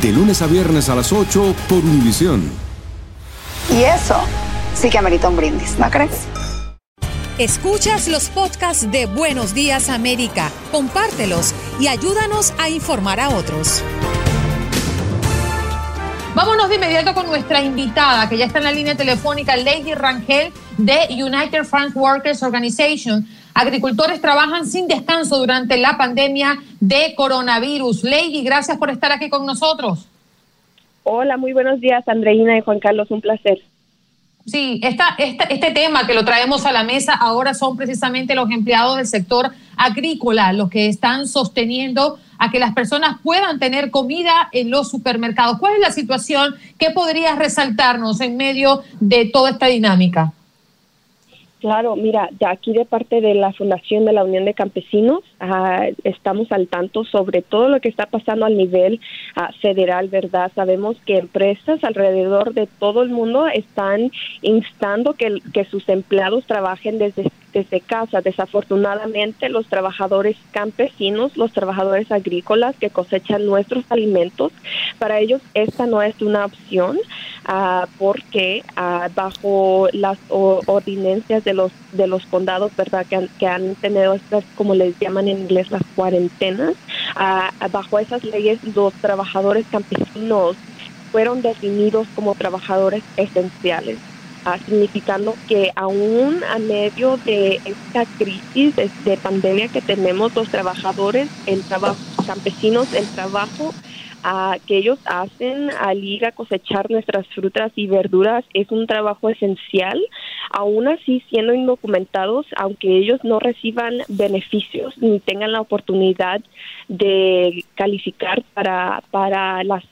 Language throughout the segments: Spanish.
De lunes a viernes a las 8 por Univisión. Y eso sí que amerita un brindis, ¿no crees? Escuchas los podcasts de Buenos Días América, compártelos y ayúdanos a informar a otros. Vámonos de inmediato con nuestra invitada, que ya está en la línea telefónica, Lady Rangel de United Farm Workers Organization. Agricultores trabajan sin descanso durante la pandemia de coronavirus. Lady, gracias por estar aquí con nosotros. Hola, muy buenos días, Andreina y Juan Carlos, un placer. Sí, esta, esta- este tema que lo traemos a la mesa ahora son precisamente los empleados del sector agrícola los que están sosteniendo a que las personas puedan tener comida en los supermercados. ¿Cuál es la situación? ¿Qué podrías resaltarnos en medio de toda esta dinámica? Claro, mira, de aquí de parte de la Fundación de la Unión de Campesinos ah, estamos al tanto sobre todo lo que está pasando al nivel ah, federal, ¿verdad? Sabemos que empresas alrededor de todo el mundo están instando que, que sus empleados trabajen desde, desde casa. Desafortunadamente, los trabajadores campesinos, los trabajadores agrícolas que cosechan nuestros alimentos, para ellos esta no es una opción ah, porque ah, bajo las o- ordinencias de los de los condados, verdad, que han, que han tenido estas, como les llaman en inglés, las cuarentenas, ah, bajo esas leyes los trabajadores campesinos fueron definidos como trabajadores esenciales. ah, significando que aún a medio de esta crisis de, de pandemia que tenemos los trabajadores, el trabajo campesinos, el trabajo ah, que ellos hacen al ir a cosechar nuestras frutas y verduras es un trabajo esencial, aún así siendo indocumentados, aunque ellos no reciban beneficios ni tengan la oportunidad de calificar para, para la,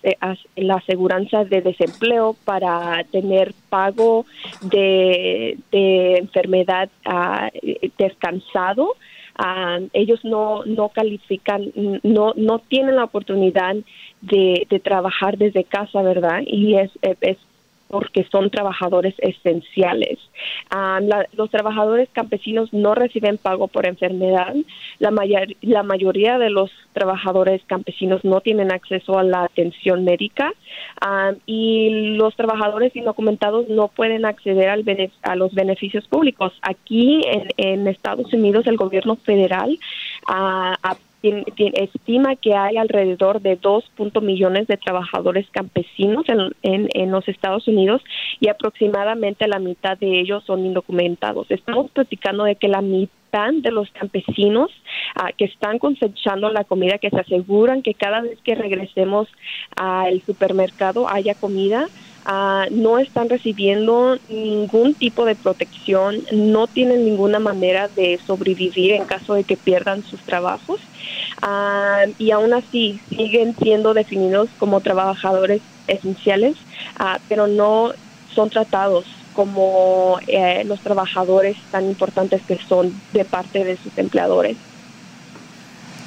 la aseguranza de desempleo, para tener pago de, de enfermedad ah, descansado. Ah, ellos no, no califican, no, no tienen la oportunidad de, de trabajar desde casa, ¿verdad? Y es, es porque son trabajadores esenciales. Ah, los trabajadores campesinos no reciben pago por enfermedad. La, mayor- la mayoría de los trabajadores campesinos no tienen acceso a la atención médica ah, y los trabajadores indocumentados no pueden acceder al bene- a los beneficios públicos. Aquí en, en Estados Unidos el gobierno federal tien- estima que hay alrededor de 2 punto millones de trabajadores campesinos en, en, en los Estados Unidos y aproximadamente la mitad de ellos son indocumentados. Estamos platicando de que la mitad de los campesinos ah, que están cosechando la comida, que se aseguran que cada vez que regresemos al supermercado haya comida, ah, no están recibiendo ningún tipo de protección, no tienen ninguna manera de sobrevivir en caso de que pierdan sus trabajos ah, y aún así siguen siendo definidos como trabajadores esenciales, pero no son tratados como eh, los trabajadores tan importantes que son de parte de sus empleadores.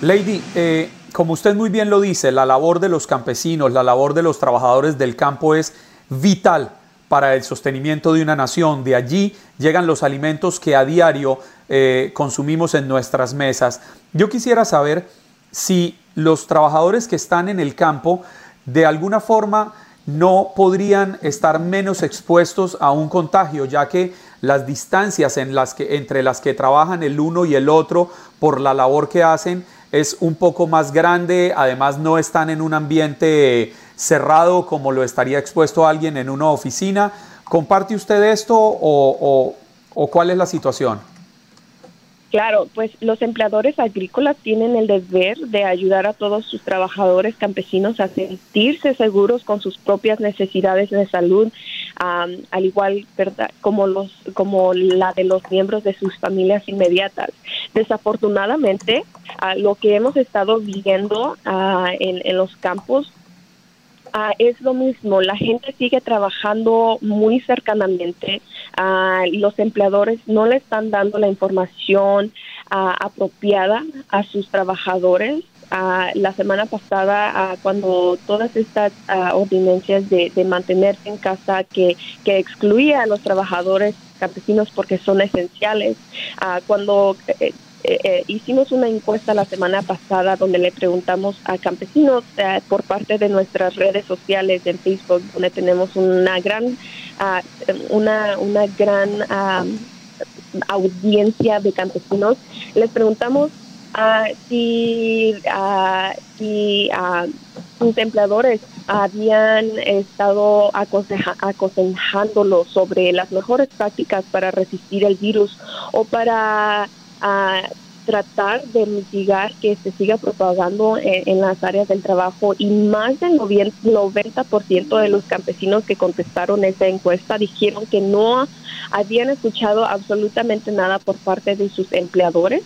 Lady, eh, como usted muy bien lo dice, la labor de los campesinos, la labor de los trabajadores del campo es vital para el sostenimiento de una nación. De allí llegan los alimentos que a diario eh, consumimos en nuestras mesas. Yo quisiera saber si los trabajadores que están en el campo de alguna forma no podrían estar menos expuestos a un contagio, ya que las distancias entre las que trabajan el uno y el otro por la labor que hacen es un poco más grande, además no están en un ambiente cerrado como lo estaría expuesto alguien en una oficina. ¿Comparte usted esto o cuál es la situación? Claro, pues los empleadores agrícolas tienen el deber de ayudar a todos sus trabajadores campesinos a sentirse seguros con sus propias necesidades de salud, al igual ¿verdad? como los como la de los miembros de sus familias inmediatas. Desafortunadamente, lo que hemos estado viendo en, en los campos Ah, es lo mismo, la gente sigue trabajando muy cercanamente, uh, los empleadores no le están dando la información ah, apropiada a sus trabajadores. la semana pasada, cuando todas estas ordinanzas de, de, mantenerse en casa que, que excluía a los trabajadores campesinos porque son esenciales, cuando eh, eh, eh, hicimos una encuesta la semana pasada donde le preguntamos a campesinos eh, por parte de nuestras redes sociales en Facebook, donde tenemos una gran, ah, una, una gran ah, audiencia de campesinos. Les preguntamos ah, si, si sus empleadores habían estado aconsejándolo sobre las mejores prácticas para resistir el virus o para a tratar de mitigar que se siga propagando en, las áreas del trabajo y más del 90% de los campesinos que contestaron esa encuesta dijeron que no habían escuchado absolutamente nada por parte de sus empleadores.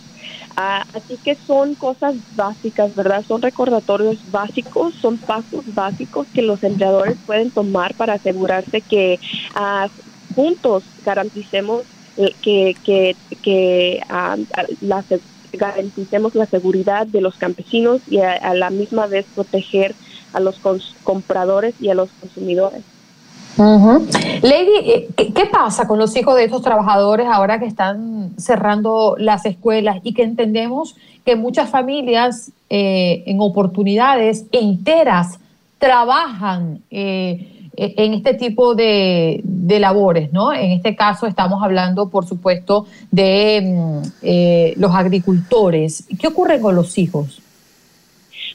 Ah, así que son cosas básicas, ¿verdad? Son recordatorios básicos, son pasos básicos que los empleadores pueden tomar para asegurarse que ah, juntos garanticemos que, que, que la, garanticemos la seguridad de los campesinos y a, la misma vez proteger a los compradores y a los consumidores. Lady, eh, ¿qué, pasa con los hijos de estos trabajadores ahora que están cerrando las escuelas y que entendemos que muchas familias eh, en oportunidades enteras trabajan? Eh, en este tipo de, labores, ¿no? En este caso estamos hablando, por supuesto, de mm, eh, los agricultores. ¿Qué ocurre con los hijos?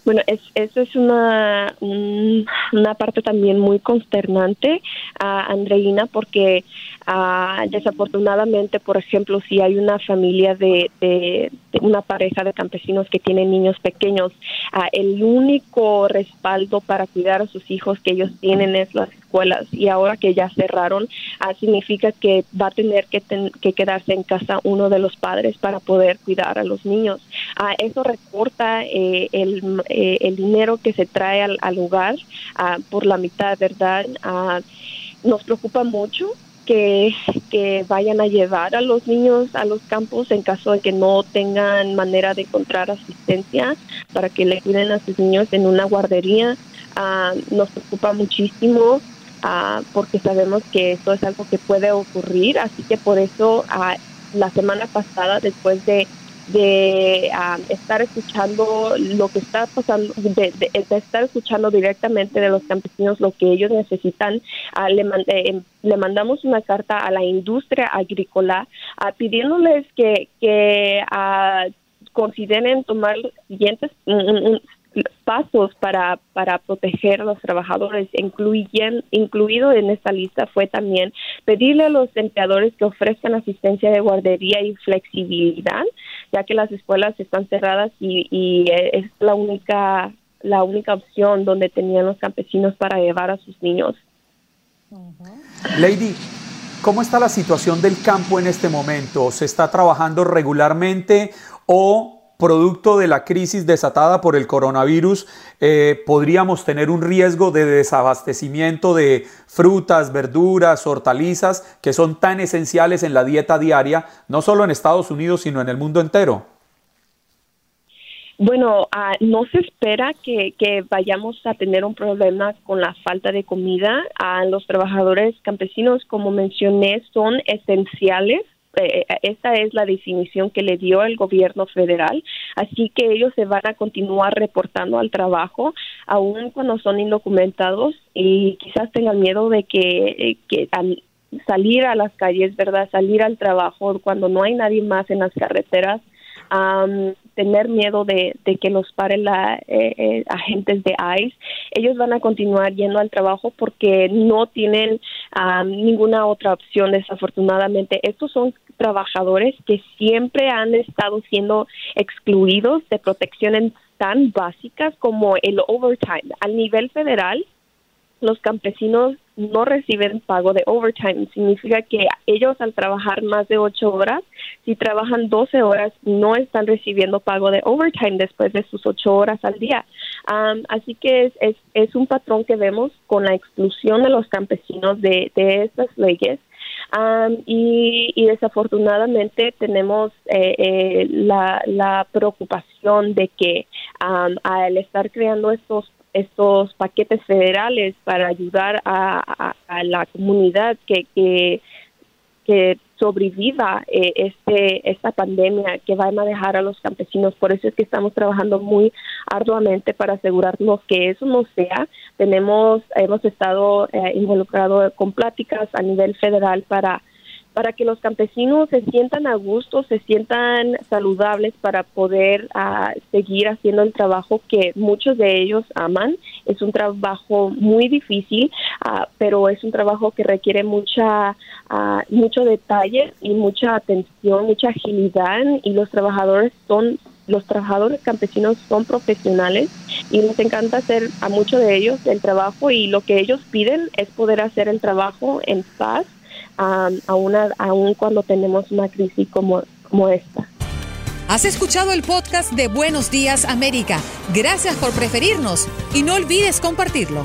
Bueno, es, eso es una, una parte también muy consternante, a Andreina, porque uh, desafortunadamente, por ejemplo, si hay una familia de, de, una pareja de campesinos que tienen niños pequeños, uh, el único respaldo para cuidar a sus hijos que ellos tienen es las escuelas y ahora que ya cerraron, uh, significa que va a tener que, que quedarse en casa uno de los padres para poder cuidar a los niños. Eso recorta eh, el eh, el dinero que se trae al, al lugar ah, por la mitad, ¿verdad? Ah, nos preocupa mucho que, vayan a llevar a los niños a los campos en caso de que no tengan manera de encontrar asistencia para que le cuiden a sus niños en una guardería. Ah, nos preocupa muchísimo porque sabemos que esto es algo que puede ocurrir, así que por eso la semana pasada, después de de ah, estar escuchando lo que está pasando, de, estar escuchando directamente de los campesinos lo que ellos necesitan. Ah, le, eh, le, mandamos una carta a la industria agrícola ah, pidiéndoles que, que consideren tomar los siguientes pasos para, para proteger a los trabajadores, incluyen, incluido en esta lista fue también pedirle a los empleadores que ofrezcan asistencia de guardería y flexibilidad, ya que las escuelas están cerradas y, es la única la única opción donde tenían los campesinos para llevar a sus niños. Lady, ¿cómo está la situación del campo en este momento? ¿Se está trabajando regularmente o producto de la crisis desatada por el coronavirus, eh, podríamos tener un riesgo de desabastecimiento de frutas, verduras, hortalizas, que son tan esenciales en la dieta diaria, no solo en Estados Unidos, sino en el mundo entero. Bueno, ah, no se espera que, vayamos a tener un problema con la falta de comida. a los trabajadores campesinos, como mencioné, son esenciales eh, esta es la definición que le dio el gobierno federal, así que ellos se van a continuar reportando al trabajo, aun cuando son indocumentados y quizás tengan miedo de que, que salir a las calles, ¿verdad? Salir al trabajo cuando no hay nadie más en las carreteras tener miedo de, que los pare la eh, eh, agentes de ICE. Ellos van a continuar yendo al trabajo porque no tienen ninguna otra opción, desafortunadamente. Estos son trabajadores que siempre han estado siendo excluidos de protecciones tan básicas como el overtime. Al nivel federal, los campesinos no reciben pago de overtime. Significa que ellos al trabajar más de ocho horas, si trabajan 12 horas, no están recibiendo pago de overtime después de sus ocho horas al día. así que es, es, un patrón que vemos con la exclusión de los campesinos de, de estas leyes. y, y, desafortunadamente tenemos eh, eh, la, la, preocupación de que al estar creando estos estos paquetes federales para ayudar a, la comunidad que, que, sobreviva eh, este esta pandemia que va a dejar a los campesinos. Por eso es que estamos trabajando muy arduamente para asegurarnos que eso no sea. Tenemos hemos estado eh, involucrados con pláticas a nivel federal para para que los campesinos se sientan a gusto, se sientan saludables para poder uh, seguir haciendo el trabajo que muchos de ellos aman. Es un trabajo muy difícil, uh, pero es un trabajo que requiere mucha, uh, mucho detalle y mucha atención, mucha agilidad y los trabajadores son los trabajadores campesinos son profesionales y nos encanta hacer a muchos de ellos el trabajo y lo que ellos piden es poder hacer el trabajo en paz aún, cuando tenemos una crisis como, como esta. Has escuchado el podcast de Buenos Días América. Gracias por preferirnos y no olvides compartirlo.